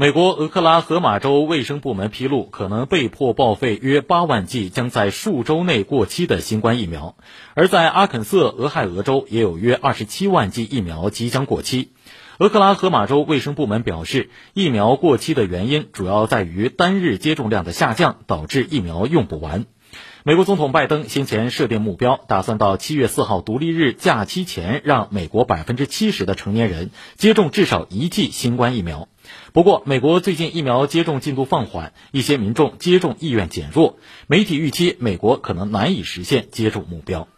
美国俄克拉荷马州卫生部门披露，可能被迫报废约八万剂将在数周内过期的新冠疫苗；而在阿肯色俄亥俄州，也有约二十七万剂疫苗即将过期。俄克拉荷马州卫生部门表示，疫苗过期的原因主要在于单日接种量的下降，导致疫苗用不完。美国总统拜登先前设定目标，打算到七月四号独立日假期前，让美国百分之七十的成年人接种至少一剂新冠疫苗。不过，美国最近疫苗接种进度放缓，一些民众接种意愿减弱，媒体预期美国可能难以实现接种目标。